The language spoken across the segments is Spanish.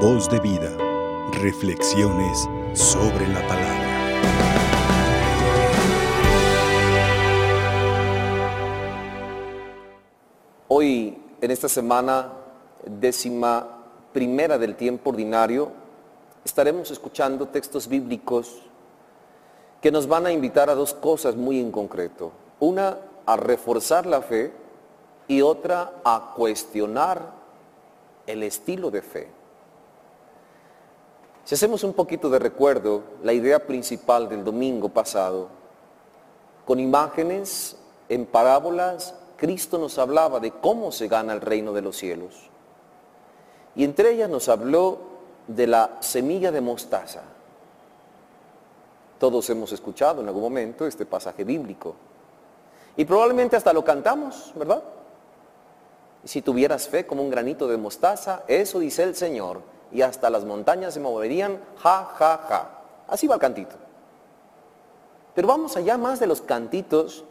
Voz de vida. Reflexiones sobre la palabra. Hoy, en esta semana décima primera del tiempo ordinario, estaremos escuchando textos bíblicos que nos van a invitar a dos cosas muy en concreto. Una, a reforzar la fe y otra, a cuestionar el estilo de fe. Si hacemos un poquito de recuerdo, la idea principal del domingo pasado, con imágenes en parábolas, Cristo nos hablaba de cómo se gana el reino de los cielos. Y entre ellas nos habló de la semilla de mostaza. Todos hemos escuchado en algún momento este pasaje bíblico. Y probablemente hasta lo cantamos, ¿verdad? Y si tuvieras fe como un granito de mostaza, eso dice el Señor, y hasta las montañas se moverían, ja, ja, ja. Así va el cantito. Pero vamos allá más de los cantitos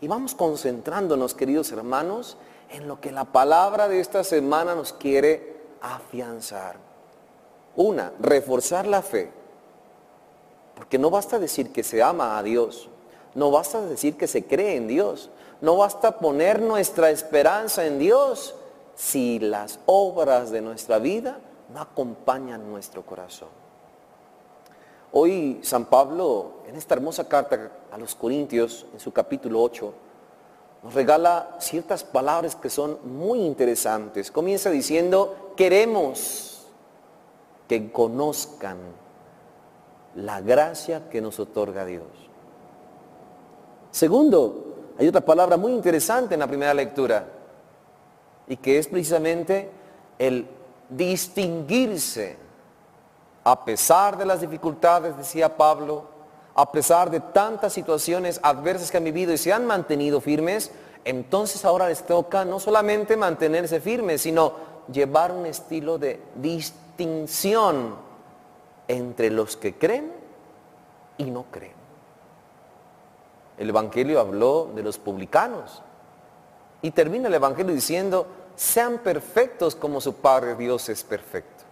y vamos concentrándonos, queridos hermanos, en lo que la palabra de esta semana nos quiere afianzar. Una, reforzar la fe. Porque no basta decir que se ama a Dios, no basta decir que se cree en Dios, no basta poner nuestra esperanza en Dios si las obras de nuestra vida no acompañan nuestro corazón. Hoy San Pablo, en esta hermosa carta a los Corintios, en su capítulo 8, nos regala ciertas palabras que son muy interesantes. Comienza diciendo, queremos que conozcan la gracia que nos otorga Dios. Segundo, hay otra palabra muy interesante en la primera lectura y que es precisamente el distinguirse a pesar de las dificultades, decía Pablo, a pesar de tantas situaciones adversas que han vivido y se han mantenido firmes, entonces ahora les toca no solamente mantenerse firmes, sino llevar un estilo de distinción entre los que creen y no creen. El Evangelio habló de los publicanos y termina el Evangelio diciendo, sean perfectos como su Padre Dios es perfecto.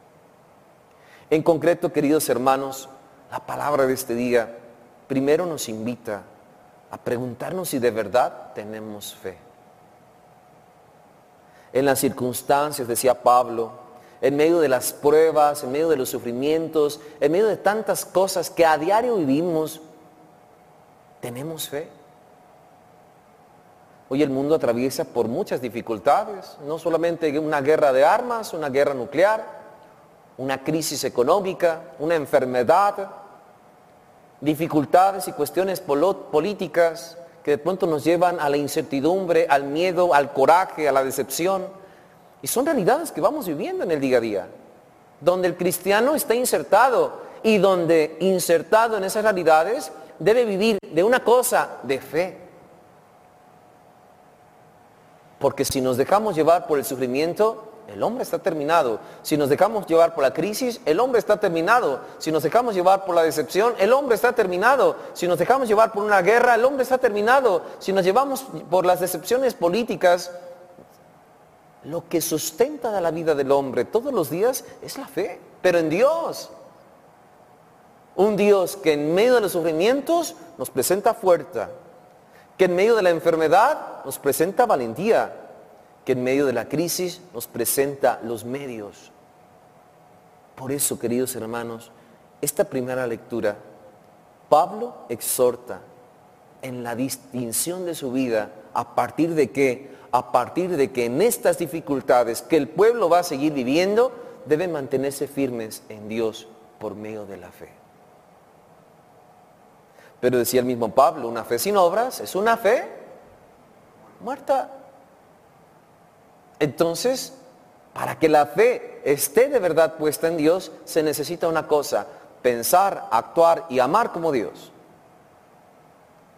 En concreto, queridos hermanos, la palabra de este día primero nos invita a preguntarnos si de verdad tenemos fe. En las circunstancias, decía Pablo, en medio de las pruebas, en medio de los sufrimientos, en medio de tantas cosas que a diario vivimos, ¿tenemos fe? Hoy el mundo atraviesa por muchas dificultades, no solamente una guerra de armas, una guerra nuclear, una crisis económica, una enfermedad, dificultades y cuestiones políticas que de pronto nos llevan a la incertidumbre, al miedo, al coraje, a la decepción. Y son realidades que vamos viviendo en el día a día, donde el cristiano está insertado y donde insertado en esas realidades debe vivir de una cosa, de fe. Porque si nos dejamos llevar por el sufrimiento, el hombre está terminado. Si nos dejamos llevar por la crisis, el hombre está terminado. Si nos dejamos llevar por la decepción, el hombre está terminado. Si nos dejamos llevar por una guerra, el hombre está terminado. Si nos llevamos por las decepciones políticas, lo que sustenta la vida del hombre todos los días es la fe, pero en Dios. Un Dios que en medio de los sufrimientos nos presenta fuerza, que en medio de la enfermedad nos presenta valentía, que en medio de la crisis nos presenta los medios. Por eso, queridos hermanos, esta primera lectura, Pablo exhorta en la distinción de su vida a partir de que, a partir de que en estas dificultades que el pueblo va a seguir viviendo, deben mantenerse firmes en Dios por medio de la fe. Pero decía el mismo Pablo, una fe sin obras es una fe muerta. Entonces, para que la fe esté de verdad puesta en Dios, se necesita una cosa, pensar, actuar y amar como Dios.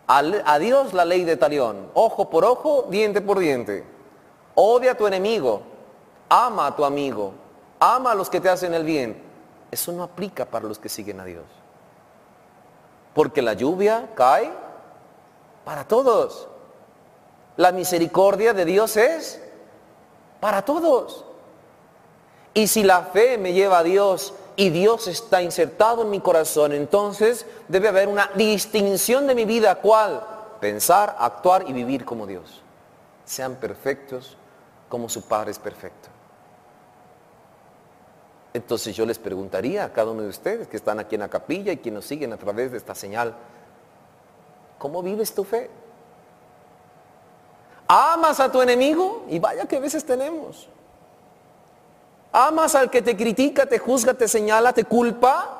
A Dios la ley de talión, ojo por ojo, diente por diente. Odia a tu enemigo, ama a tu amigo, ama a los que te hacen el bien. Eso no aplica para los que siguen a Dios. Porque la lluvia cae para todos. La misericordia de Dios es para todos. Y si la fe me lleva a Dios y Dios está insertado en mi corazón, entonces debe haber una distinción de mi vida. ¿Cuál? Pensar, actuar y vivir como Dios. Sean perfectos como su Padre es perfecto. Entonces yo les preguntaría a cada uno de ustedes que están aquí en la capilla y que nos siguen a través de esta señal, ¿cómo vives tu fe? ¿Amas a tu enemigo? Y vaya que a veces tenemos. ¿Amas al que te critica, te juzga, te señala, te culpa?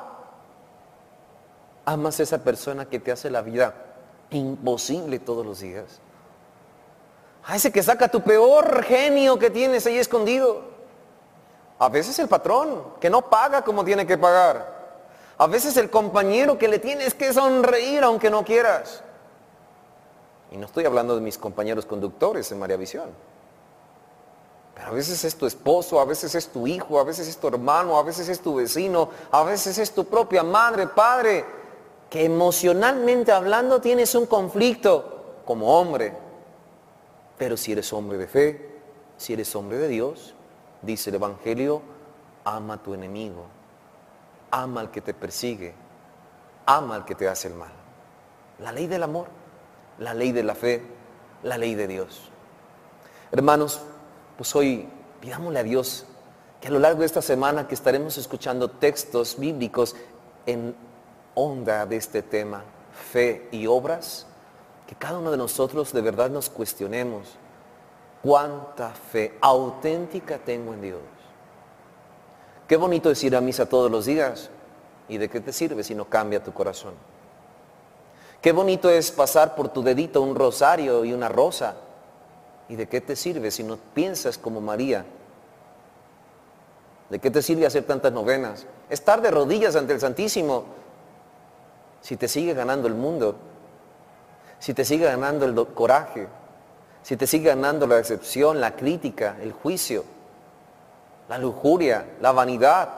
¿Amas a esa persona que te hace la vida imposible todos los días? A ese que saca tu peor genio que tienes ahí escondido. A veces el patrón que no paga como tiene que pagar. A veces el compañero que le tienes que sonreír aunque no quieras. Y no estoy hablando de mis compañeros conductores en María Visión. Pero a veces es tu esposo, a veces es tu hijo, a veces es tu hermano, a veces es tu vecino, a veces es tu propia madre, padre, que emocionalmente hablando tienes un conflicto como hombre. Pero si eres hombre de fe, si eres hombre de Dios, dice el Evangelio, ama a tu enemigo, ama al que te persigue, ama al que te hace el mal. La ley del amor, la ley de la fe, la ley de Dios. Hermanos, pues hoy pidámosle a Dios que a lo largo de esta semana que estaremos escuchando textos bíblicos en onda de este tema, fe y obras, que cada uno de nosotros de verdad nos cuestionemos cuánta fe auténtica tengo en Dios. Qué bonito es ir a misa todos los días. ¿Y de qué te sirve si no cambia tu corazón? Qué bonito es pasar por tu dedito un rosario y una rosa. ¿Y de qué te sirve si no piensas como María? ¿De qué te sirve hacer tantas novenas? Estar de rodillas ante el Santísimo si te sigue ganando el mundo, si te sigue ganando el coraje, si te sigue ganando la decepción, la crítica, el juicio, la lujuria, la vanidad,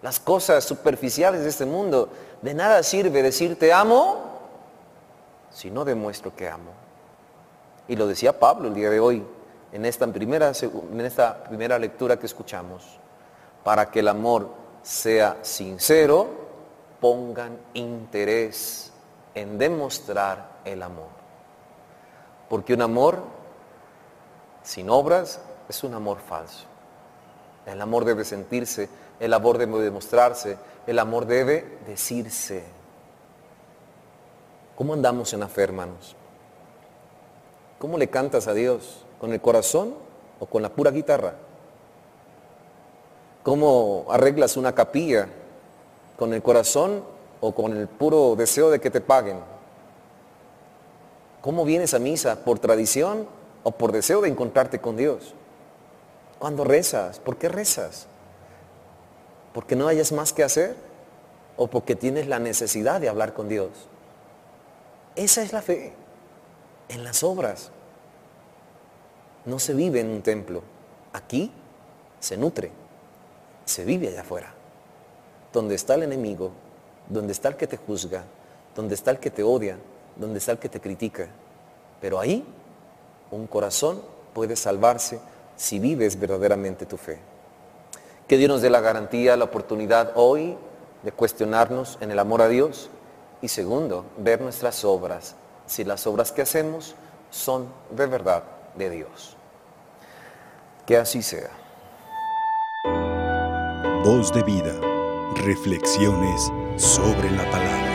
las cosas superficiales de este mundo, de nada sirve decir te amo si no demuestro que amo. Y lo decía Pablo el día de hoy, en esta primera, en esta primera lectura que escuchamos. Para que el amor sea sincero, pongan interés en demostrar el amor. Porque un amor sin obras es un amor falso. El amor debe sentirse, el amor debe demostrarse, el amor debe decirse. ¿Cómo andamos en la fe, hermanos? ¿Cómo le cantas a Dios? ¿Con el corazón o con la pura guitarra? ¿Cómo arreglas una capilla? ¿Con el corazón o con el puro deseo de que te paguen? ¿Cómo vienes a misa? ¿Por tradición o por deseo de encontrarte con Dios? Cuando rezas, ¿por qué rezas? ¿Porque no hayas más que hacer? ¿O porque tienes la necesidad de hablar con Dios? Esa es la fe, en las obras. No se vive en un templo. Aquí se nutre, se vive allá afuera. Donde está el enemigo, donde está el que te juzga, donde está el que te odia, donde está el que te critica. Pero ahí un corazón puede salvarse si vives verdaderamente tu fe. Que Dios nos dé la garantía, la oportunidad hoy de cuestionarnos en el amor a Dios y segundo, ver nuestras obras, si las obras que hacemos son de verdad de Dios. Que así sea. Voz de vida, reflexiones sobre la palabra.